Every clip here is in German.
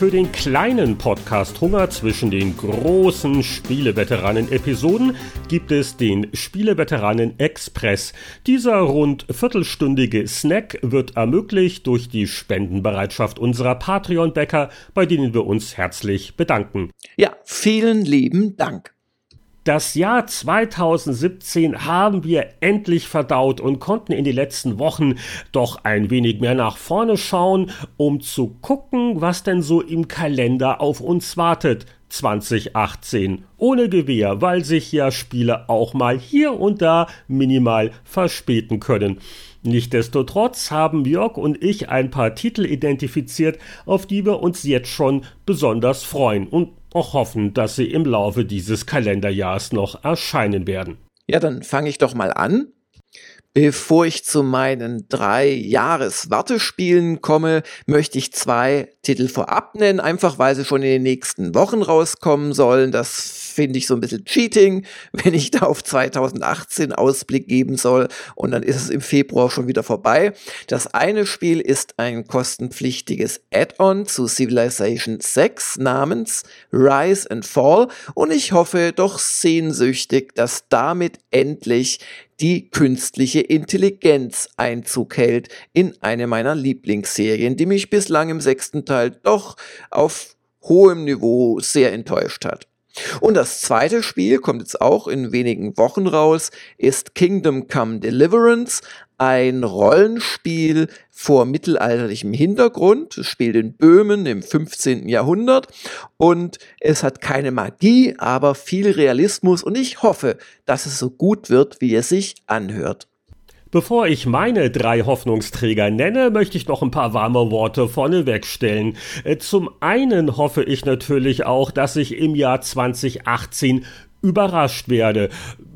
Für den kleinen Podcast Hunger zwischen den großen Spieleveteranen-Episoden gibt es den Spieleveteranen Express. Dieser rund viertelstündige Snack wird ermöglicht durch die Spendenbereitschaft unserer Patreon-Bäcker, bei denen wir uns herzlich bedanken. Ja, vielen lieben Dank. Das Jahr 2017 haben wir endlich verdaut und konnten in den letzten Wochen doch ein wenig mehr nach vorne schauen, um zu gucken, was denn so im Kalender auf uns wartet. 2018 ohne Gewehr, weil sich ja Spiele auch mal hier und da minimal verspäten können. Nichtsdestotrotz haben Jörg und ich ein paar Titel identifiziert, auf die wir uns jetzt schon besonders freuen und auch hoffen, dass sie im Laufe dieses Kalenderjahrs noch erscheinen werden. Ja, dann fange ich doch mal an. Bevor ich zu meinen drei Jahreswartespielen komme, möchte ich zwei Titel vorab nennen, einfach weil sie schon in den nächsten Wochen rauskommen sollen. Das finde ich so ein bisschen Cheating, wenn ich da auf 2018 Ausblick geben soll und dann ist es im Februar schon wieder vorbei. Das eine Spiel ist ein kostenpflichtiges Add-on zu Civilization 6 namens Rise and Fall und ich hoffe doch sehnsüchtig, dass damit endlich die künstliche Intelligenz Einzug hält in eine meiner Lieblingsserien, die mich bislang im sechsten Teil doch auf hohem Niveau sehr enttäuscht hat. Und das zweite Spiel kommt jetzt auch in wenigen Wochen raus, ist Kingdom Come Deliverance, ein Rollenspiel vor mittelalterlichem Hintergrund. Es spielt in Böhmen im 15. Jahrhundert und es hat keine Magie, aber viel Realismus und ich hoffe, dass es so gut wird, wie es sich anhört. Bevor ich meine drei Hoffnungsträger nenne, möchte ich noch ein paar warme Worte vorneweg stellen. Äh, zum einen hoffe ich natürlich auch, dass ich im Jahr 2018 überrascht werde.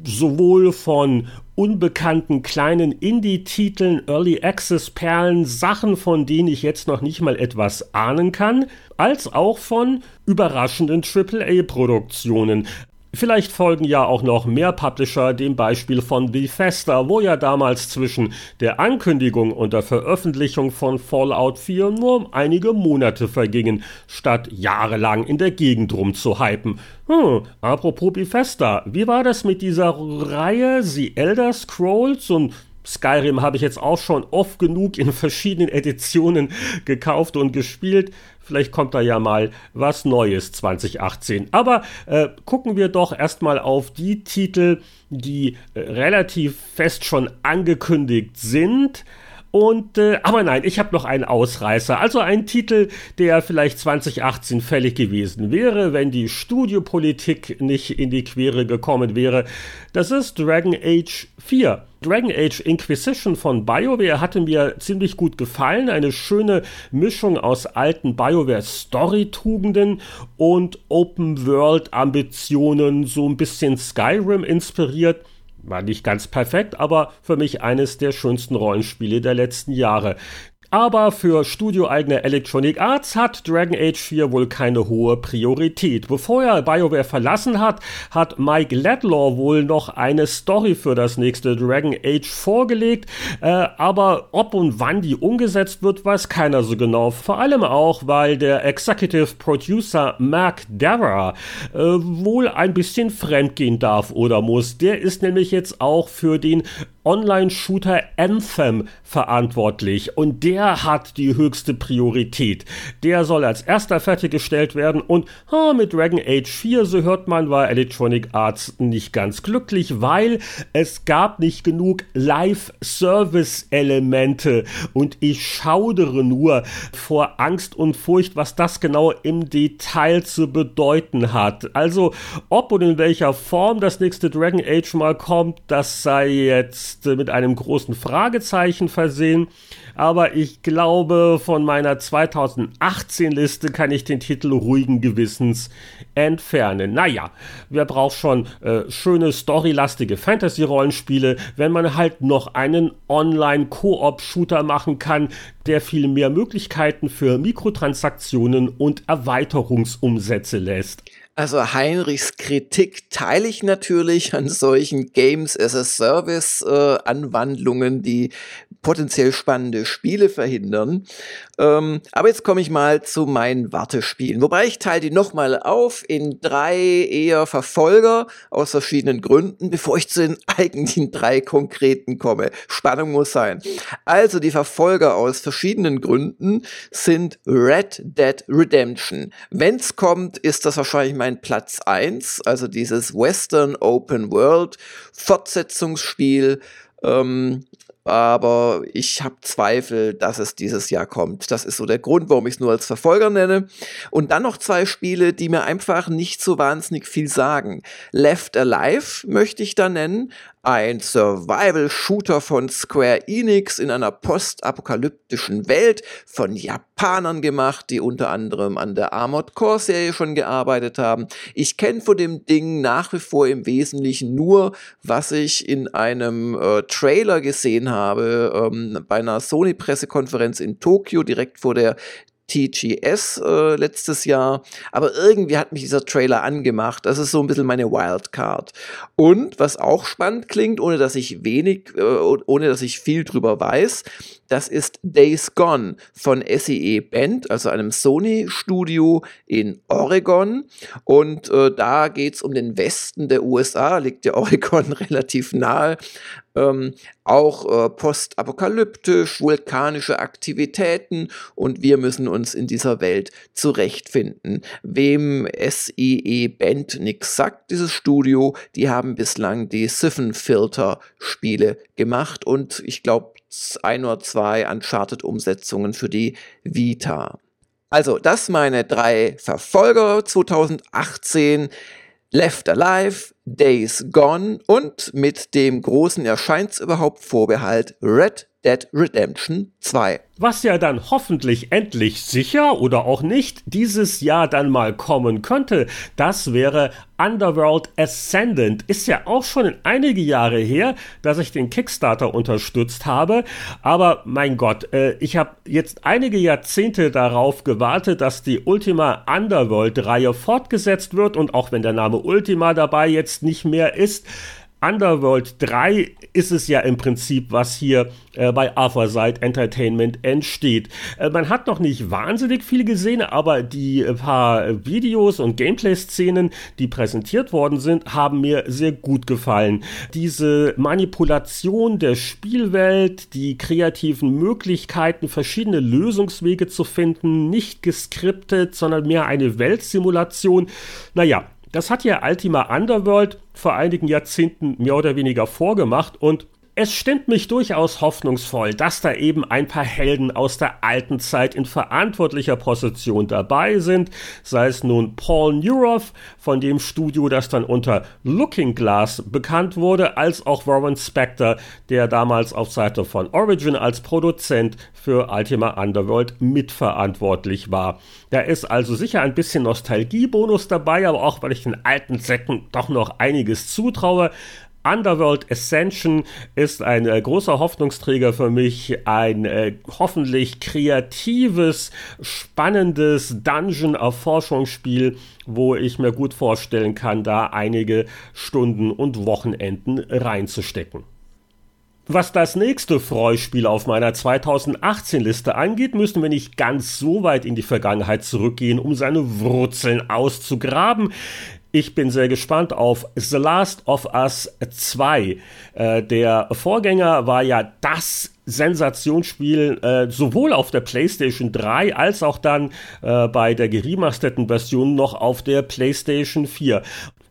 Sowohl von unbekannten kleinen Indie-Titeln, Early Access-Perlen, Sachen, von denen ich jetzt noch nicht mal etwas ahnen kann, als auch von überraschenden AAA-Produktionen. Vielleicht folgen ja auch noch mehr Publisher dem Beispiel von Bethesda, wo ja damals zwischen der Ankündigung und der Veröffentlichung von Fallout 4 nur einige Monate vergingen, statt jahrelang in der Gegend rumzuhypen. Hm, apropos Bethesda, wie war das mit dieser Reihe The Elder Scrolls und Skyrim habe ich jetzt auch schon oft genug in verschiedenen Editionen gekauft und gespielt. Vielleicht kommt da ja mal was Neues 2018. Aber äh, gucken wir doch erstmal auf die Titel, die äh, relativ fest schon angekündigt sind. Und äh, aber nein, ich habe noch einen Ausreißer, also einen Titel, der vielleicht 2018 fällig gewesen wäre, wenn die Studiopolitik nicht in die Quere gekommen wäre. Das ist Dragon Age 4. Dragon Age Inquisition von BioWare hatte mir ziemlich gut gefallen. Eine schöne Mischung aus alten BioWare Story-Tugenden und Open-World-Ambitionen, so ein bisschen Skyrim inspiriert. War nicht ganz perfekt, aber für mich eines der schönsten Rollenspiele der letzten Jahre. Aber für studioeigene Electronic Arts hat Dragon Age 4 wohl keine hohe Priorität. Bevor er BioWare verlassen hat, hat Mike Ladlaw wohl noch eine Story für das nächste Dragon Age vorgelegt. Äh, aber ob und wann die umgesetzt wird, weiß keiner so genau. Vor allem auch, weil der Executive Producer Mark Dara äh, wohl ein bisschen fremdgehen darf oder muss. Der ist nämlich jetzt auch für den Online-Shooter Anthem verantwortlich und der hat die höchste Priorität. Der soll als erster fertiggestellt werden und ha, mit Dragon Age 4, so hört man, war Electronic Arts nicht ganz glücklich, weil es gab nicht genug Live-Service-Elemente und ich schaudere nur vor Angst und Furcht, was das genau im Detail zu bedeuten hat. Also, ob und in welcher Form das nächste Dragon Age mal kommt, das sei jetzt ist mit einem großen Fragezeichen versehen. Aber ich glaube, von meiner 2018-Liste kann ich den Titel ruhigen Gewissens entfernen. Naja, wer braucht schon äh, schöne storylastige Fantasy-Rollenspiele, wenn man halt noch einen Online-Koop-Shooter machen kann, der viel mehr Möglichkeiten für Mikrotransaktionen und Erweiterungsumsätze lässt. Also Heinrichs Kritik teile ich natürlich an solchen Games as a Service äh, Anwandlungen, die potenziell spannende Spiele verhindern. Ähm, aber jetzt komme ich mal zu meinen Wartespielen. Wobei ich teile die nochmal auf in drei eher Verfolger aus verschiedenen Gründen, bevor ich zu den eigentlichen drei konkreten komme. Spannung muss sein. Also die Verfolger aus verschiedenen Gründen sind Red Dead Redemption. Wenn's kommt, ist das wahrscheinlich mein Platz eins. also dieses Western Open World Fortsetzungsspiel. Ähm, aber ich habe Zweifel, dass es dieses Jahr kommt. Das ist so der Grund, warum ich es nur als Verfolger nenne. Und dann noch zwei Spiele, die mir einfach nicht so wahnsinnig viel sagen. Left Alive möchte ich da nennen, ein Survival-Shooter von Square Enix in einer postapokalyptischen Welt von Japanern gemacht, die unter anderem an der Armored Core Serie schon gearbeitet haben. Ich kenne von dem Ding nach wie vor im Wesentlichen nur, was ich in einem äh, Trailer gesehen habe ähm, bei einer Sony-Pressekonferenz in Tokio direkt vor der TGS äh, letztes Jahr, aber irgendwie hat mich dieser Trailer angemacht. Das ist so ein bisschen meine Wildcard. Und was auch spannend klingt, ohne dass ich wenig, äh, ohne dass ich viel drüber weiß, das ist Days Gone von SEE Band, also einem Sony-Studio in Oregon. Und äh, da geht's um den Westen der USA, liegt ja Oregon relativ nahe ähm, auch äh, postapokalyptisch, vulkanische Aktivitäten und wir müssen uns in dieser Welt zurechtfinden. Wem SIE Band nix sagt, dieses Studio, die haben bislang die Siphon Filter Spiele gemacht und ich glaube ein oder zwei Uncharted-Umsetzungen für die Vita. Also, das meine drei Verfolger 2018. Left Alive, Days Gone und mit dem großen Erscheins überhaupt Vorbehalt Red Dead Redemption 2. Was ja dann hoffentlich endlich sicher oder auch nicht dieses Jahr dann mal kommen könnte, das wäre Underworld Ascendant. Ist ja auch schon einige Jahre her, dass ich den Kickstarter unterstützt habe. Aber mein Gott, äh, ich habe jetzt einige Jahrzehnte darauf gewartet, dass die Ultima Underworld-Reihe fortgesetzt wird. Und auch wenn der Name Ultima dabei jetzt nicht mehr ist, Underworld 3 ist es ja im Prinzip, was hier äh, bei Alphaside Entertainment entsteht. Äh, man hat noch nicht wahnsinnig viel gesehen, aber die äh, paar Videos und Gameplay-Szenen, die präsentiert worden sind, haben mir sehr gut gefallen. Diese Manipulation der Spielwelt, die kreativen Möglichkeiten, verschiedene Lösungswege zu finden, nicht geskriptet, sondern mehr eine Weltsimulation. Naja, das hat ja Ultima Underworld vor einigen Jahrzehnten mehr oder weniger vorgemacht und es stimmt mich durchaus hoffnungsvoll, dass da eben ein paar Helden aus der alten Zeit in verantwortlicher Position dabei sind, sei es nun Paul Neuroth von dem Studio, das dann unter Looking Glass bekannt wurde, als auch Warren Spector, der damals auf Seite von Origin als Produzent für Ultima Underworld mitverantwortlich war. Da ist also sicher ein bisschen Nostalgiebonus dabei, aber auch weil ich den alten Säcken doch noch einiges zutraue. Underworld Ascension ist ein äh, großer Hoffnungsträger für mich, ein äh, hoffentlich kreatives, spannendes Dungeon-Erforschungsspiel, wo ich mir gut vorstellen kann, da einige Stunden und Wochenenden reinzustecken. Was das nächste Freuspiel auf meiner 2018-Liste angeht, müssen wir nicht ganz so weit in die Vergangenheit zurückgehen, um seine Wurzeln auszugraben. Ich bin sehr gespannt auf The Last of Us 2. Äh, der Vorgänger war ja das Sensationsspiel äh, sowohl auf der PlayStation 3 als auch dann äh, bei der geremasterten Version noch auf der PlayStation 4.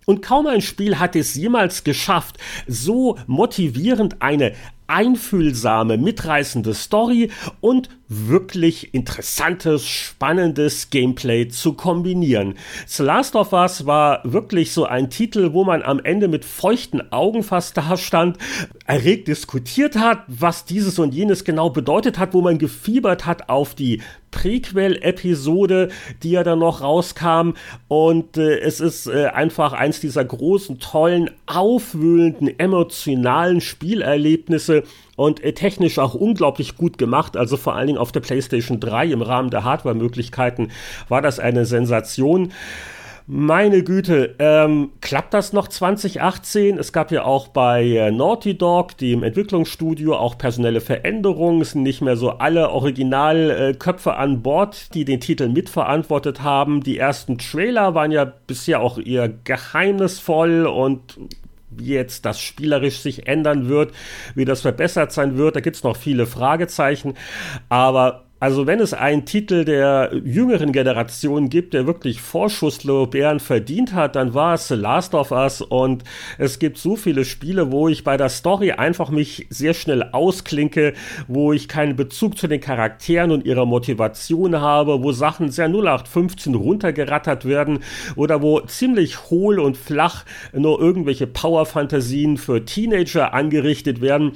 Und kaum ein Spiel hat es jemals geschafft, so motivierend eine einfühlsame, mitreißende Story und wirklich interessantes, spannendes Gameplay zu kombinieren. The Last of Us war wirklich so ein Titel, wo man am Ende mit feuchten Augen fast da stand, erregt diskutiert hat, was dieses und jenes genau bedeutet hat, wo man gefiebert hat auf die Prequel-Episode, die ja dann noch rauskam. Und äh, es ist äh, einfach eins dieser großen, tollen, aufwühlenden, emotionalen Spielerlebnisse und äh, technisch auch unglaublich gut gemacht. Also vor allen Dingen auf der PlayStation 3 im Rahmen der Hardware-Möglichkeiten war das eine Sensation. Meine Güte, ähm, klappt das noch 2018? Es gab ja auch bei äh, Naughty Dog, dem Entwicklungsstudio, auch personelle Veränderungen. Es sind nicht mehr so alle Originalköpfe äh, an Bord, die den Titel mitverantwortet haben. Die ersten Trailer waren ja bisher auch eher geheimnisvoll und wie jetzt das spielerisch sich ändern wird, wie das verbessert sein wird, da gibt's noch viele Fragezeichen. Aber also wenn es einen Titel der jüngeren Generation gibt, der wirklich Vorschusslorbeeren verdient hat, dann war es The Last of Us. Und es gibt so viele Spiele, wo ich bei der Story einfach mich sehr schnell ausklinke, wo ich keinen Bezug zu den Charakteren und ihrer Motivation habe, wo Sachen sehr 0815 runtergerattert werden oder wo ziemlich hohl und flach nur irgendwelche Power-Fantasien für Teenager angerichtet werden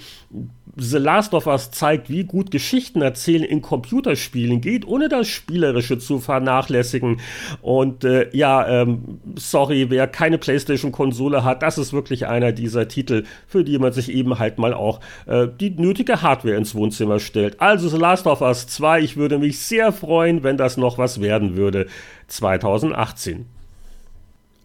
The Last of Us zeigt, wie gut Geschichten erzählen in Computerspielen geht, ohne das Spielerische zu vernachlässigen. Und äh, ja, ähm, sorry, wer keine PlayStation-Konsole hat, das ist wirklich einer dieser Titel, für die man sich eben halt mal auch äh, die nötige Hardware ins Wohnzimmer stellt. Also The Last of Us 2, ich würde mich sehr freuen, wenn das noch was werden würde. 2018.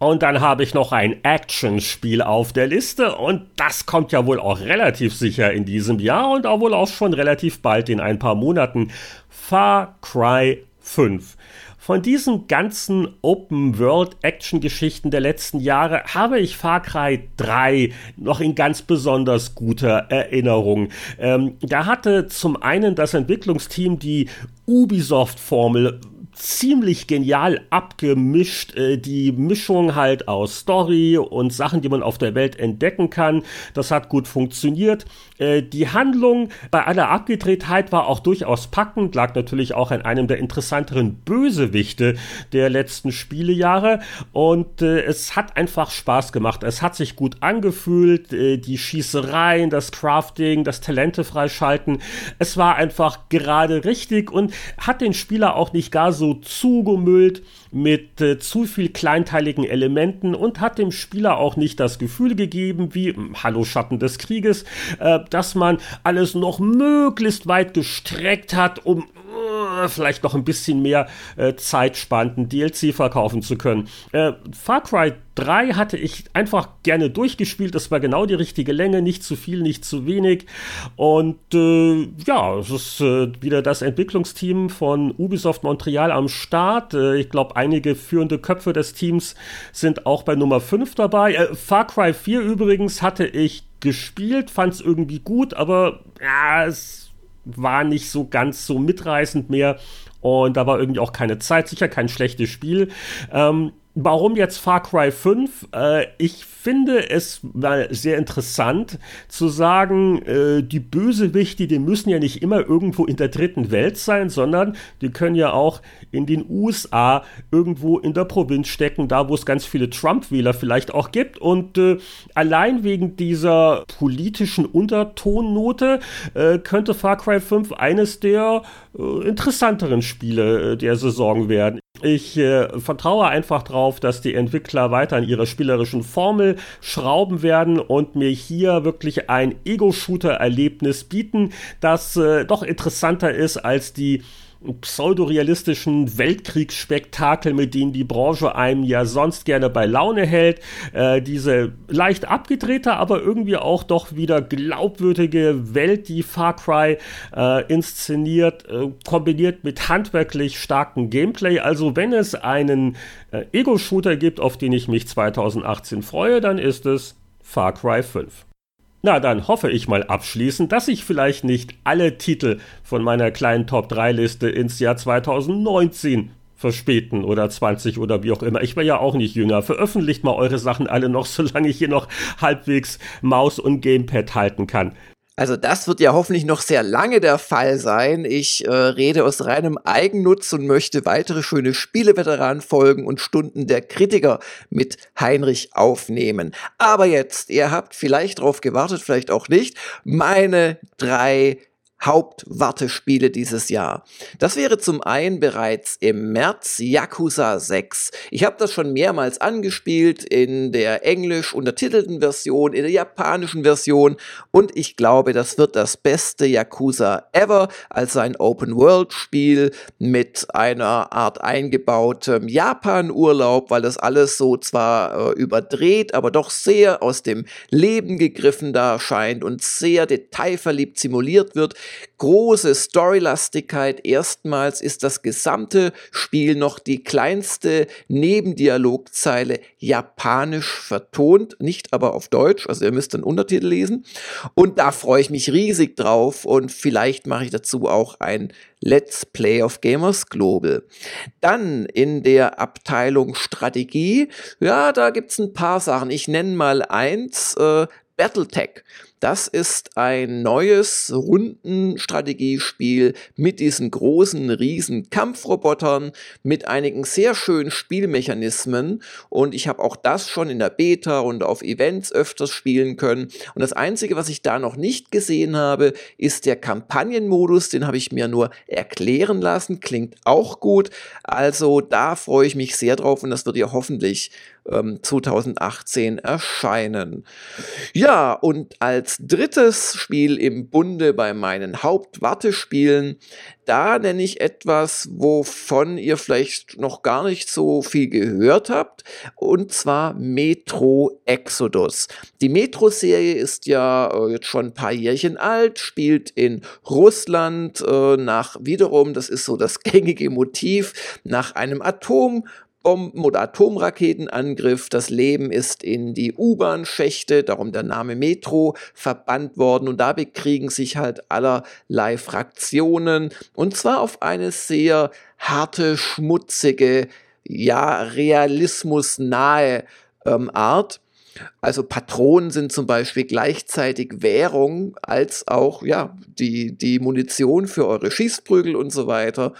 Und dann habe ich noch ein Actionspiel auf der Liste und das kommt ja wohl auch relativ sicher in diesem Jahr und auch wohl auch schon relativ bald in ein paar Monaten. Far Cry 5. Von diesen ganzen Open-World-Action-Geschichten der letzten Jahre habe ich Far Cry 3 noch in ganz besonders guter Erinnerung. Ähm, da hatte zum einen das Entwicklungsteam die Ubisoft-Formel ziemlich genial abgemischt. Äh, die Mischung halt aus Story und Sachen, die man auf der Welt entdecken kann. Das hat gut funktioniert. Äh, die Handlung bei aller Abgedrehtheit war auch durchaus packend, lag natürlich auch an einem der interessanteren Bösewichte der letzten Spielejahre. Und äh, es hat einfach Spaß gemacht. Es hat sich gut angefühlt. Äh, die Schießereien, das Crafting, das Talente freischalten. Es war einfach gerade richtig und hat den Spieler auch nicht gar so zugemüllt mit äh, zu viel kleinteiligen Elementen und hat dem Spieler auch nicht das Gefühl gegeben, wie hm, Hallo Schatten des Krieges, äh, dass man alles noch möglichst weit gestreckt hat, um äh, vielleicht noch ein bisschen mehr äh, zeitspannenden DLC verkaufen zu können. Äh, Far Cry 3 hatte ich einfach gerne durchgespielt. Das war genau die richtige Länge, nicht zu viel, nicht zu wenig. Und äh, ja, es ist äh, wieder das Entwicklungsteam von Ubisoft Montreal am Start. Äh, ich glaube, einige führende Köpfe des Teams sind auch bei Nummer 5 dabei. Äh, Far Cry 4 übrigens hatte ich gespielt, fand es irgendwie gut, aber ja, es war nicht so ganz so mitreißend mehr. Und da war irgendwie auch keine Zeit, sicher kein schlechtes Spiel. Ähm, Warum jetzt Far Cry 5? Äh, ich finde es mal sehr interessant zu sagen, äh, die Bösewichte, die müssen ja nicht immer irgendwo in der dritten Welt sein, sondern die können ja auch in den USA irgendwo in der Provinz stecken, da wo es ganz viele Trump-Wähler vielleicht auch gibt. Und äh, allein wegen dieser politischen Untertonnote könnte Far Cry 5 eines der interessanteren Spiele der Saison werden. Ich äh, vertraue einfach darauf, dass die Entwickler weiter an ihrer spielerischen Formel schrauben werden und mir hier wirklich ein Ego-Shooter-Erlebnis bieten, das äh, doch interessanter ist als die pseudorealistischen Weltkriegsspektakel, mit denen die Branche einem ja sonst gerne bei Laune hält. Äh, diese leicht abgedrehte, aber irgendwie auch doch wieder glaubwürdige Welt, die Far Cry äh, inszeniert, äh, kombiniert mit handwerklich starkem Gameplay. Also wenn es einen äh, Ego-Shooter gibt, auf den ich mich 2018 freue, dann ist es Far Cry 5. Na, dann hoffe ich mal abschließend, dass ich vielleicht nicht alle Titel von meiner kleinen Top-3-Liste ins Jahr 2019 verspäten oder 20 oder wie auch immer. Ich war ja auch nicht jünger. Veröffentlicht mal eure Sachen alle noch, solange ich hier noch halbwegs Maus und Gamepad halten kann. Also das wird ja hoffentlich noch sehr lange der Fall sein. Ich äh, rede aus reinem Eigennutz und möchte weitere schöne Spieleveteranen-Folgen und Stunden der Kritiker mit Heinrich aufnehmen. Aber jetzt, ihr habt vielleicht drauf gewartet, vielleicht auch nicht, meine drei Hauptwartespiele dieses Jahr. Das wäre zum einen bereits im März Yakuza 6. Ich habe das schon mehrmals angespielt in der englisch untertitelten Version, in der japanischen Version und ich glaube, das wird das beste Yakuza ever, also ein Open-World-Spiel mit einer Art eingebautem Japan-Urlaub, weil das alles so zwar äh, überdreht, aber doch sehr aus dem Leben gegriffen da scheint und sehr detailverliebt simuliert wird große Storylastigkeit. Erstmals ist das gesamte Spiel noch die kleinste Nebendialogzeile japanisch vertont, nicht aber auf Deutsch, also ihr müsst den Untertitel lesen. Und da freue ich mich riesig drauf und vielleicht mache ich dazu auch ein Let's Play of Gamers Global. Dann in der Abteilung Strategie, ja, da gibt es ein paar Sachen. Ich nenne mal eins, äh, Battletech. Das ist ein neues Rundenstrategiespiel mit diesen großen, riesen Kampfrobotern, mit einigen sehr schönen Spielmechanismen. Und ich habe auch das schon in der Beta und auf Events öfters spielen können. Und das Einzige, was ich da noch nicht gesehen habe, ist der Kampagnenmodus. Den habe ich mir nur erklären lassen. Klingt auch gut. Also da freue ich mich sehr drauf und das wird ja hoffentlich ähm, 2018 erscheinen. Ja, und als drittes Spiel im Bunde bei meinen Hauptwartespielen, da nenne ich etwas, wovon ihr vielleicht noch gar nicht so viel gehört habt, und zwar Metro Exodus. Die Metro-Serie ist ja äh, jetzt schon ein paar Jährchen alt, spielt in Russland äh, nach wiederum, das ist so das gängige Motiv, nach einem Atom Bomben- oder Atomraketenangriff. Das Leben ist in die U-Bahn-Schächte, darum der Name Metro, verbannt worden. Und da bekriegen sich halt allerlei Fraktionen. Und zwar auf eine sehr harte, schmutzige, ja, realismusnahe ähm, Art. Also Patronen sind zum Beispiel gleichzeitig Währung als auch ja die, die Munition für eure Schießprügel und so weiter.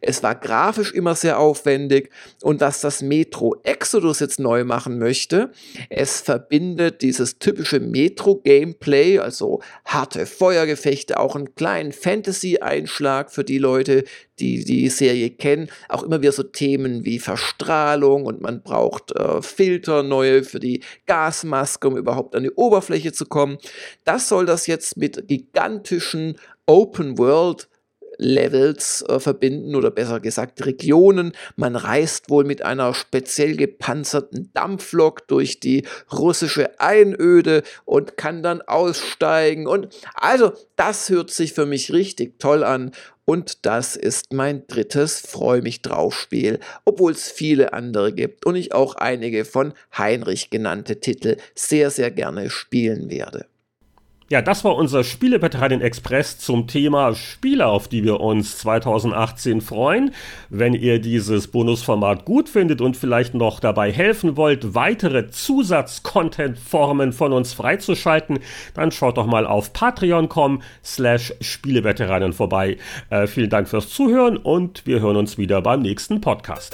Es war grafisch immer sehr aufwendig und dass das Metro Exodus jetzt neu machen möchte, es verbindet dieses typische Metro-Gameplay, also harte Feuergefechte, auch einen kleinen Fantasy-Einschlag für die Leute, die die Serie kennen, auch immer wieder so Themen wie Verstrahlung und man braucht äh, Filter neue für die Gasmaske, um überhaupt an die Oberfläche zu kommen. Das soll das jetzt mit gigantischen Open World Levels äh, verbinden oder besser gesagt Regionen. Man reist wohl mit einer speziell gepanzerten Dampflok durch die russische Einöde und kann dann aussteigen. Und also, das hört sich für mich richtig toll an. Und das ist mein drittes Freu mich drauf Spiel, obwohl es viele andere gibt und ich auch einige von Heinrich genannte Titel sehr, sehr gerne spielen werde. Ja, das war unser Spieleveteranen Express zum Thema Spiele, auf die wir uns 2018 freuen. Wenn ihr dieses Bonusformat gut findet und vielleicht noch dabei helfen wollt, weitere Zusatz-Content-Formen von uns freizuschalten, dann schaut doch mal auf patreon.com slash Spieleveteranen vorbei. Äh, vielen Dank fürs Zuhören und wir hören uns wieder beim nächsten Podcast.